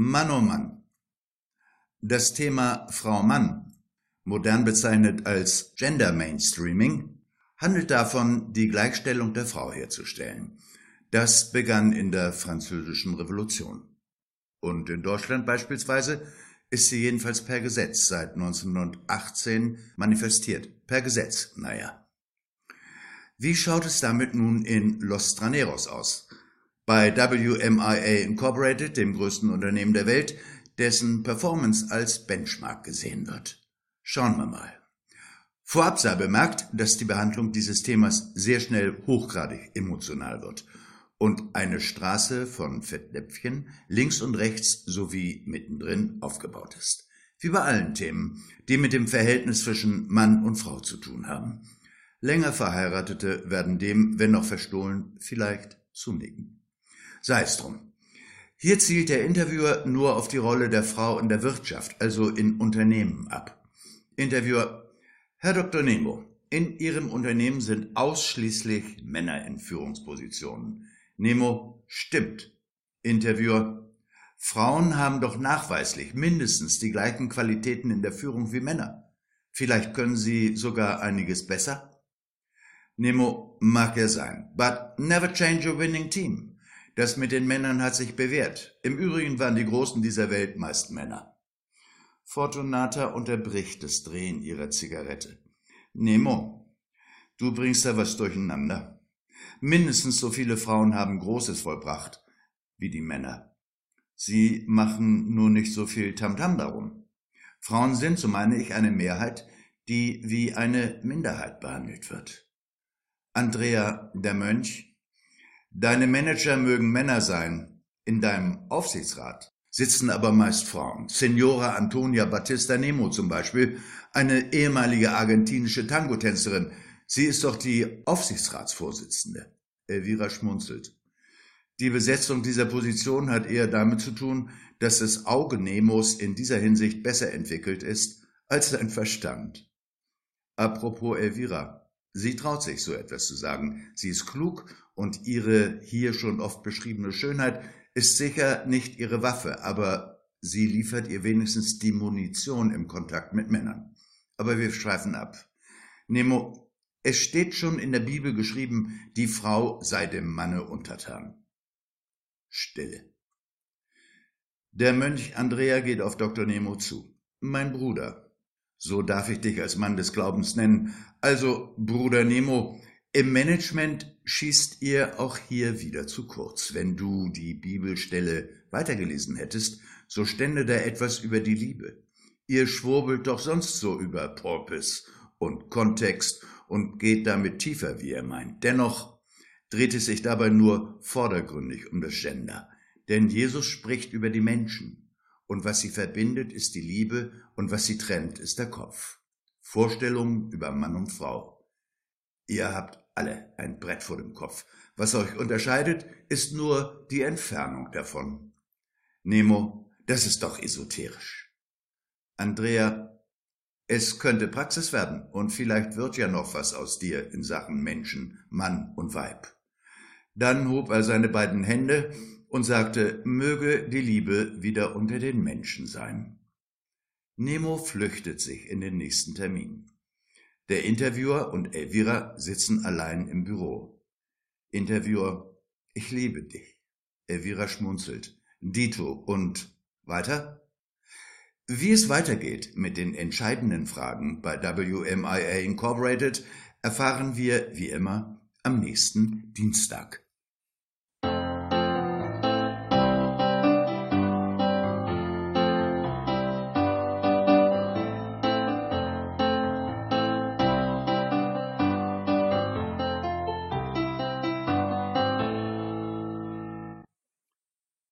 Mann oh Mann. Das Thema Frau-Mann, modern bezeichnet als Gender Mainstreaming, handelt davon, die Gleichstellung der Frau herzustellen. Das begann in der Französischen Revolution. Und in Deutschland beispielsweise ist sie jedenfalls per Gesetz seit 1918 manifestiert. Per Gesetz, naja. Wie schaut es damit nun in Los Traneros aus? Bei WMIA Incorporated, dem größten Unternehmen der Welt, dessen Performance als Benchmark gesehen wird. Schauen wir mal. Vorab sei bemerkt, dass die Behandlung dieses Themas sehr schnell hochgradig emotional wird und eine Straße von Fettnäpfchen links und rechts sowie mittendrin aufgebaut ist. Wie bei allen Themen, die mit dem Verhältnis zwischen Mann und Frau zu tun haben. Länger Verheiratete werden dem, wenn noch verstohlen, vielleicht zunicken. Sei es drum. Hier zielt der Interviewer nur auf die Rolle der Frau in der Wirtschaft, also in Unternehmen ab. Interviewer, Herr Dr. Nemo, in Ihrem Unternehmen sind ausschließlich Männer in Führungspositionen. Nemo, stimmt. Interviewer, Frauen haben doch nachweislich mindestens die gleichen Qualitäten in der Führung wie Männer. Vielleicht können sie sogar einiges besser? Nemo, mag ja sein, but never change a winning team. Das mit den Männern hat sich bewährt. Im Übrigen waren die Großen dieser Welt meist Männer. Fortunata unterbricht das Drehen ihrer Zigarette. Nemo, du bringst da was durcheinander. Mindestens so viele Frauen haben Großes vollbracht wie die Männer. Sie machen nur nicht so viel Tamtam -Tam darum. Frauen sind, so meine ich, eine Mehrheit, die wie eine Minderheit behandelt wird. Andrea, der Mönch, Deine Manager mögen Männer sein. In deinem Aufsichtsrat sitzen aber meist Frauen. Signora Antonia Battista Nemo zum Beispiel, eine ehemalige argentinische Tangotänzerin. Sie ist doch die Aufsichtsratsvorsitzende. Elvira schmunzelt. Die Besetzung dieser Position hat eher damit zu tun, dass das Auge Nemos in dieser Hinsicht besser entwickelt ist als sein Verstand. Apropos Elvira. Sie traut sich so etwas zu sagen. Sie ist klug und ihre hier schon oft beschriebene Schönheit ist sicher nicht ihre Waffe, aber sie liefert ihr wenigstens die Munition im Kontakt mit Männern. Aber wir schweifen ab. Nemo, es steht schon in der Bibel geschrieben, die Frau sei dem Manne untertan. Stille. Der Mönch Andrea geht auf Dr. Nemo zu. Mein Bruder, so darf ich dich als Mann des Glaubens nennen. Also, Bruder Nemo, im Management schießt ihr auch hier wieder zu kurz. Wenn du die Bibelstelle weitergelesen hättest, so stände da etwas über die Liebe. Ihr schwurbelt doch sonst so über Porpoise und Kontext und geht damit tiefer, wie er meint. Dennoch dreht es sich dabei nur vordergründig um das Gender. Denn Jesus spricht über die Menschen und was sie verbindet, ist die Liebe, und was sie trennt, ist der Kopf. Vorstellungen über Mann und Frau. Ihr habt alle ein Brett vor dem Kopf. Was euch unterscheidet, ist nur die Entfernung davon. Nemo, das ist doch esoterisch. Andrea, es könnte Praxis werden und vielleicht wird ja noch was aus dir in Sachen Menschen, Mann und Weib. Dann hob er seine beiden Hände und sagte, möge die Liebe wieder unter den Menschen sein. Nemo flüchtet sich in den nächsten Termin. Der Interviewer und Elvira sitzen allein im Büro. Interviewer, ich liebe dich. Elvira schmunzelt. Dito und weiter? Wie es weitergeht mit den entscheidenden Fragen bei WMIA Incorporated erfahren wir, wie immer, am nächsten Dienstag.